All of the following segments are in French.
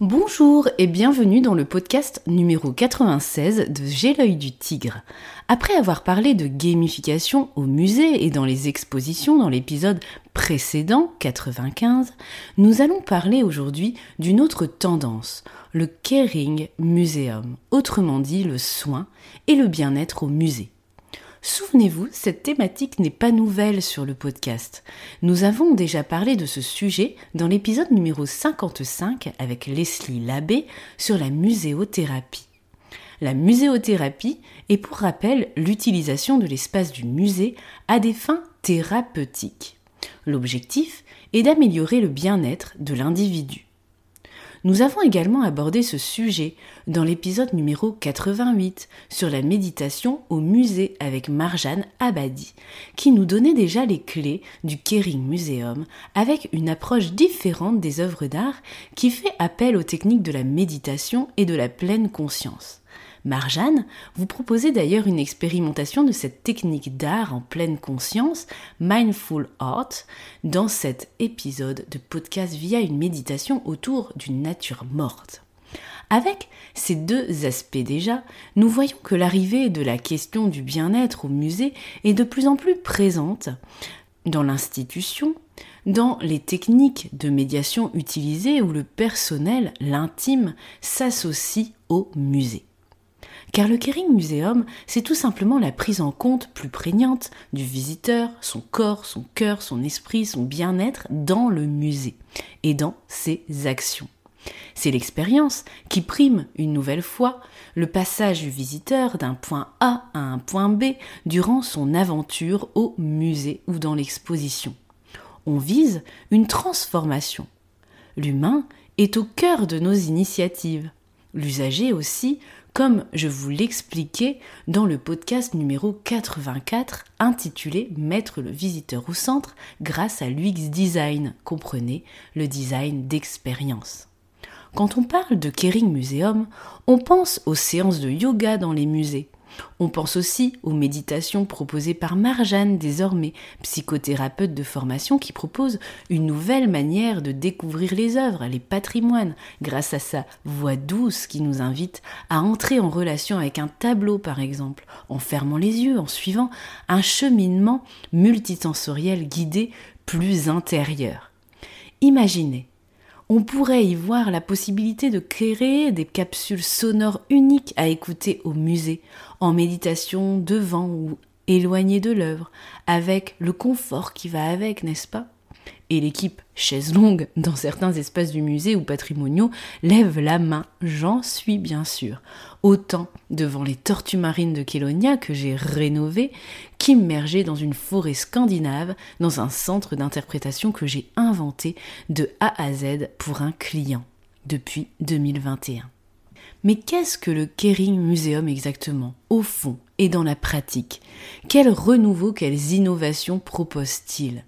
Bonjour et bienvenue dans le podcast numéro 96 de J'ai l'œil du tigre. Après avoir parlé de gamification au musée et dans les expositions dans l'épisode précédent 95, nous allons parler aujourd'hui d'une autre tendance, le caring museum, autrement dit le soin et le bien-être au musée. Souvenez-vous, cette thématique n'est pas nouvelle sur le podcast. Nous avons déjà parlé de ce sujet dans l'épisode numéro 55 avec Leslie Labbé sur la muséothérapie. La muséothérapie est pour rappel l'utilisation de l'espace du musée à des fins thérapeutiques. L'objectif est d'améliorer le bien-être de l'individu. Nous avons également abordé ce sujet dans l'épisode numéro 88 sur la méditation au musée avec Marjane Abadi, qui nous donnait déjà les clés du Kering Museum avec une approche différente des œuvres d'art qui fait appel aux techniques de la méditation et de la pleine conscience. Marjane vous proposez d'ailleurs une expérimentation de cette technique d'art en pleine conscience, Mindful Art, dans cet épisode de podcast via une méditation autour d'une nature morte. Avec ces deux aspects déjà, nous voyons que l'arrivée de la question du bien-être au musée est de plus en plus présente dans l'institution, dans les techniques de médiation utilisées où le personnel, l'intime, s'associe au musée. Car le Kering Museum, c'est tout simplement la prise en compte plus prégnante du visiteur, son corps, son cœur, son esprit, son bien-être dans le musée et dans ses actions. C'est l'expérience qui prime une nouvelle fois le passage du visiteur d'un point A à un point B durant son aventure au musée ou dans l'exposition. On vise une transformation. L'humain est au cœur de nos initiatives. L'usager aussi comme je vous l'expliquais dans le podcast numéro 84 intitulé Mettre le visiteur au centre grâce à l'UX Design, comprenez le design d'expérience. Quand on parle de Kering Museum, on pense aux séances de yoga dans les musées, on pense aussi aux méditations proposées par Marjane désormais, psychothérapeute de formation qui propose une nouvelle manière de découvrir les œuvres, les patrimoines, grâce à sa voix douce qui nous invite à entrer en relation avec un tableau par exemple, en fermant les yeux, en suivant un cheminement multisensoriel guidé plus intérieur. Imaginez on pourrait y voir la possibilité de créer des capsules sonores uniques à écouter au musée, en méditation devant ou éloigné de l'œuvre, avec le confort qui va avec, n'est-ce pas? Et l'équipe chaise longue dans certains espaces du musée ou patrimoniaux lève la main, j'en suis bien sûr, autant devant les tortues marines de Kélonia que j'ai rénovées qu'immergées dans une forêt scandinave, dans un centre d'interprétation que j'ai inventé de A à Z pour un client depuis 2021. Mais qu'est-ce que le Kering Museum exactement, au fond et dans la pratique? Quel renouveau, quelles innovations propose-t-il?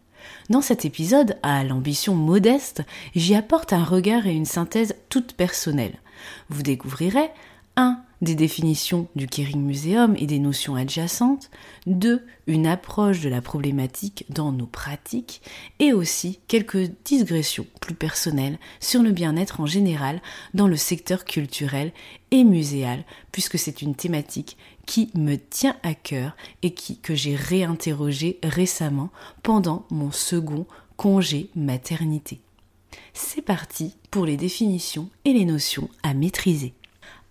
Dans cet épisode, à l'ambition modeste, j'y apporte un regard et une synthèse toute personnelle. Vous découvrirez 1. Des définitions du Kering Museum et des notions adjacentes. 2. Une approche de la problématique dans nos pratiques. Et aussi quelques digressions plus personnelles sur le bien-être en général dans le secteur culturel et muséal, puisque c'est une thématique qui me tient à cœur et qui, que j'ai réinterrogé récemment pendant mon second congé maternité. C'est parti pour les définitions et les notions à maîtriser.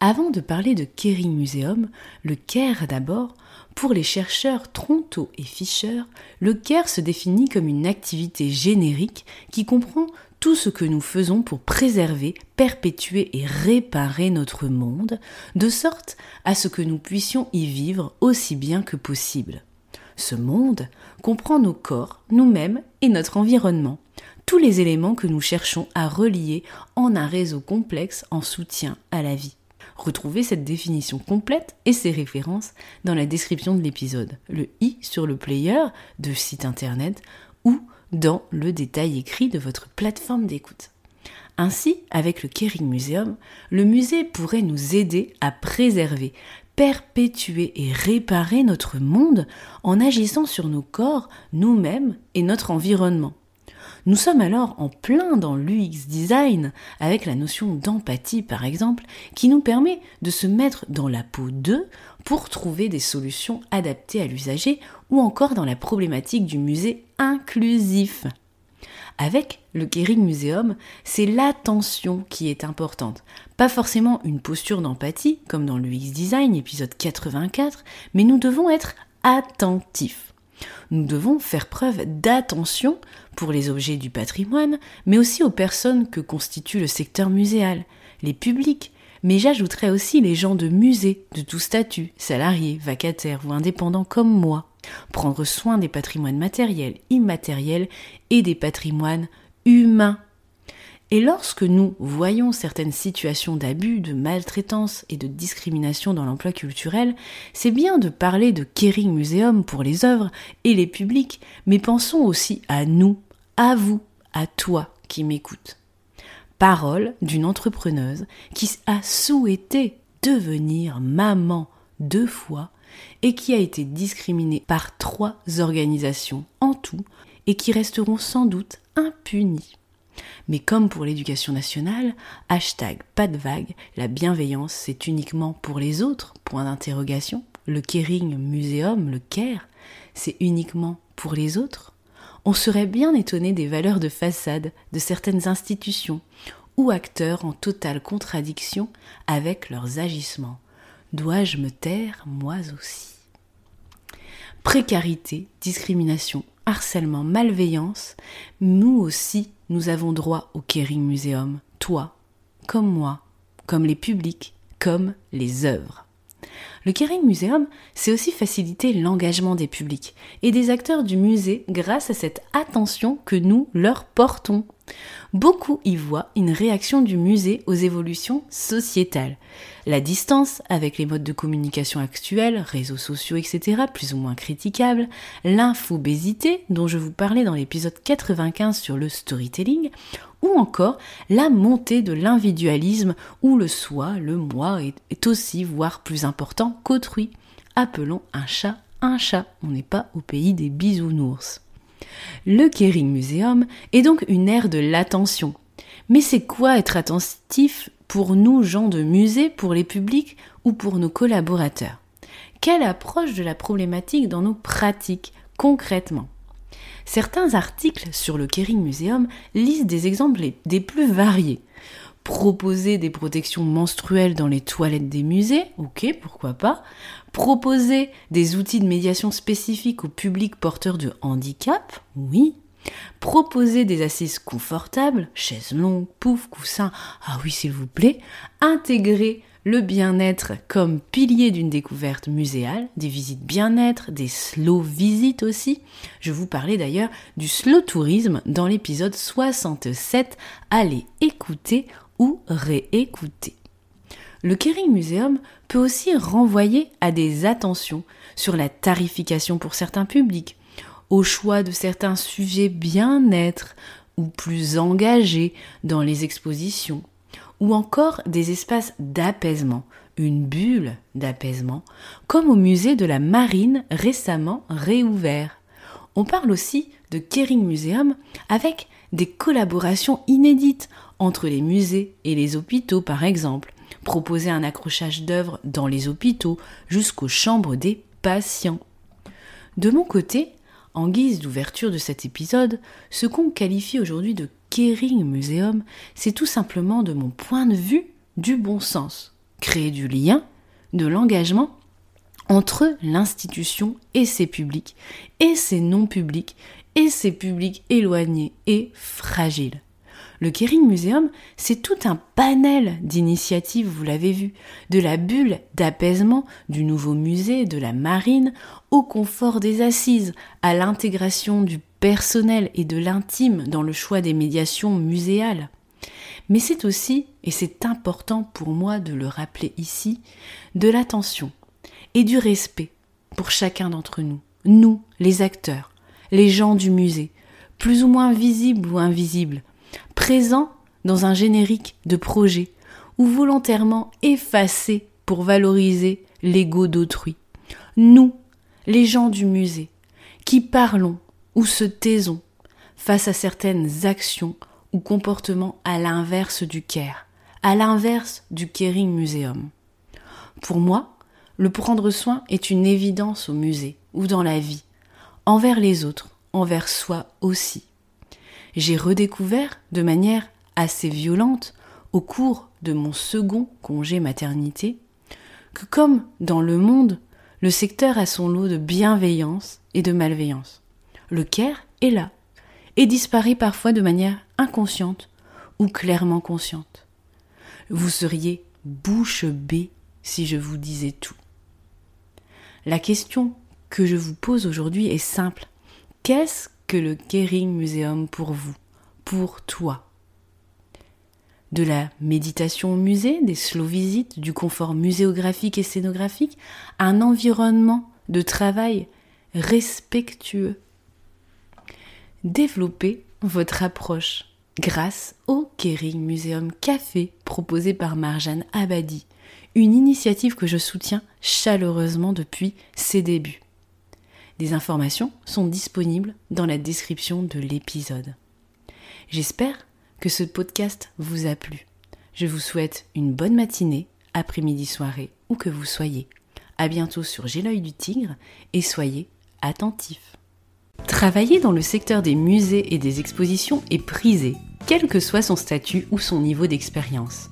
Avant de parler de Kering Museum, le CARE d'abord, pour les chercheurs Tronto et Fischer, le CARE se définit comme une activité générique qui comprend tout ce que nous faisons pour préserver, perpétuer et réparer notre monde, de sorte à ce que nous puissions y vivre aussi bien que possible. Ce monde comprend nos corps, nous-mêmes et notre environnement, tous les éléments que nous cherchons à relier en un réseau complexe en soutien à la vie. Retrouvez cette définition complète et ses références dans la description de l'épisode, le i sur le player de site internet ou dans le détail écrit de votre plateforme d'écoute. Ainsi, avec le Kering Museum, le musée pourrait nous aider à préserver, perpétuer et réparer notre monde en agissant sur nos corps, nous-mêmes et notre environnement. Nous sommes alors en plein dans l'UX design avec la notion d'empathie par exemple qui nous permet de se mettre dans la peau d'eux pour trouver des solutions adaptées à l'usager ou encore dans la problématique du musée inclusif. Avec le Kering Museum, c'est l'attention qui est importante. Pas forcément une posture d'empathie, comme dans l'UX Design, épisode 84, mais nous devons être attentifs. Nous devons faire preuve d'attention pour les objets du patrimoine, mais aussi aux personnes que constitue le secteur muséal, les publics, mais j'ajouterais aussi les gens de musée, de tout statut, salariés, vacataires ou indépendants comme moi. Prendre soin des patrimoines matériels, immatériels et des patrimoines humains. Et lorsque nous voyons certaines situations d'abus, de maltraitance et de discrimination dans l'emploi culturel, c'est bien de parler de Kering Museum pour les œuvres et les publics, mais pensons aussi à nous, à vous, à toi qui m'écoutes. Parole d'une entrepreneuse qui a souhaité devenir maman deux fois et qui a été discriminée par trois organisations en tout et qui resteront sans doute impunies. Mais comme pour l'éducation nationale, hashtag pas de vague, la bienveillance c'est uniquement pour les autres, point d'interrogation. Le Kering Museum, le CARE, c'est uniquement pour les autres. On serait bien étonné des valeurs de façade de certaines institutions ou acteurs en totale contradiction avec leurs agissements. Dois-je me taire moi aussi? Précarité, discrimination, harcèlement, malveillance, nous aussi, nous avons droit au Kering Museum, toi, comme moi, comme les publics, comme les œuvres. Le Kering Museum, c'est aussi faciliter l'engagement des publics et des acteurs du musée grâce à cette attention que nous leur portons. Beaucoup y voient une réaction du musée aux évolutions sociétales. La distance avec les modes de communication actuels, réseaux sociaux, etc., plus ou moins critiquables, l'infobésité, dont je vous parlais dans l'épisode 95 sur le storytelling, ou encore la montée de l'individualisme où le soi, le moi, est, aussi, voire plus important qu'autrui. Appelons un chat un chat, on n'est pas au pays des bisounours. Le Kering Museum est donc une ère de l'attention. Mais c'est quoi être attentif pour nous, gens de musée, pour les publics ou pour nos collaborateurs? Quelle approche de la problématique dans nos pratiques, concrètement? Certains articles sur le Kering Museum lisent des exemples des plus variés. Proposer des protections menstruelles dans les toilettes des musées, ok, pourquoi pas. Proposer des outils de médiation spécifiques au public porteur de handicap, oui. Proposer des assises confortables, chaises longues, pouf, coussins, ah oui s'il vous plaît. Intégrer le bien-être comme pilier d'une découverte muséale, des visites bien-être, des slow visites aussi. Je vous parlais d'ailleurs du slow tourisme dans l'épisode 67. Allez écouter ou réécouter. Le Kering Museum peut aussi renvoyer à des attentions sur la tarification pour certains publics, au choix de certains sujets bien-être ou plus engagés dans les expositions, ou encore des espaces d'apaisement, une bulle d'apaisement, comme au musée de la Marine récemment réouvert. On parle aussi de Kering Museum avec des collaborations inédites entre les musées et les hôpitaux par exemple, proposer un accrochage d'œuvres dans les hôpitaux jusqu'aux chambres des patients. De mon côté, en guise d'ouverture de cet épisode, ce qu'on qualifie aujourd'hui de Kering Museum, c'est tout simplement de mon point de vue du bon sens. Créer du lien, de l'engagement entre l'institution et ses publics, et ses non-publics, et ses publics éloignés et fragiles. Le Kering Museum, c'est tout un panel d'initiatives, vous l'avez vu, de la bulle d'apaisement du nouveau musée de la marine au confort des assises, à l'intégration du personnel et de l'intime dans le choix des médiations muséales. Mais c'est aussi, et c'est important pour moi de le rappeler ici, de l'attention et du respect pour chacun d'entre nous, nous, les acteurs, les gens du musée, plus ou moins visibles ou invisibles, présents dans un générique de projet ou volontairement effacés pour valoriser l'ego d'autrui. Nous, les gens du musée, qui parlons ou se taisons face à certaines actions ou comportements à l'inverse du care, à l'inverse du Caring Museum. Pour moi, le prendre soin est une évidence au musée ou dans la vie, envers les autres, envers soi aussi. J'ai redécouvert de manière assez violente au cours de mon second congé maternité que comme dans le monde, le secteur a son lot de bienveillance et de malveillance. Le care est là et disparaît parfois de manière inconsciente ou clairement consciente. Vous seriez bouche bée si je vous disais tout. La question que je vous pose aujourd'hui est simple. Qu'est-ce que le Kering Museum pour vous, pour toi? De la méditation au musée, des slow visites, du confort muséographique et scénographique, un environnement de travail respectueux. Développez votre approche grâce au Kering Museum Café proposé par Marjane Abadi, une initiative que je soutiens chaleureusement depuis ses débuts. Des informations sont disponibles dans la description de l'épisode. J'espère que ce podcast vous a plu. Je vous souhaite une bonne matinée, après-midi, soirée, où que vous soyez. À bientôt sur J'ai l'œil du tigre et soyez attentifs. Travailler dans le secteur des musées et des expositions est prisé, quel que soit son statut ou son niveau d'expérience.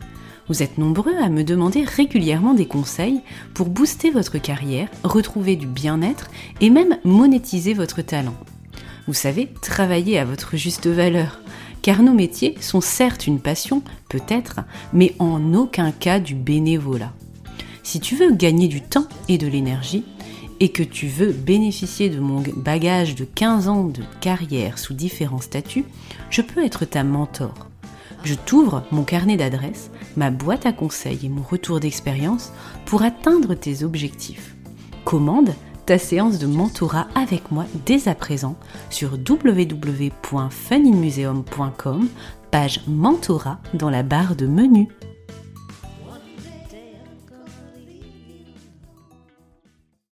Vous êtes nombreux à me demander régulièrement des conseils pour booster votre carrière, retrouver du bien-être et même monétiser votre talent. Vous savez, travailler à votre juste valeur, car nos métiers sont certes une passion, peut-être, mais en aucun cas du bénévolat. Si tu veux gagner du temps et de l'énergie, et que tu veux bénéficier de mon bagage de 15 ans de carrière sous différents statuts, je peux être ta mentor. Je t'ouvre mon carnet d'adresses, ma boîte à conseils et mon retour d'expérience pour atteindre tes objectifs. Commande ta séance de mentorat avec moi dès à présent sur www.funinmuseum.com, page mentorat dans la barre de menu.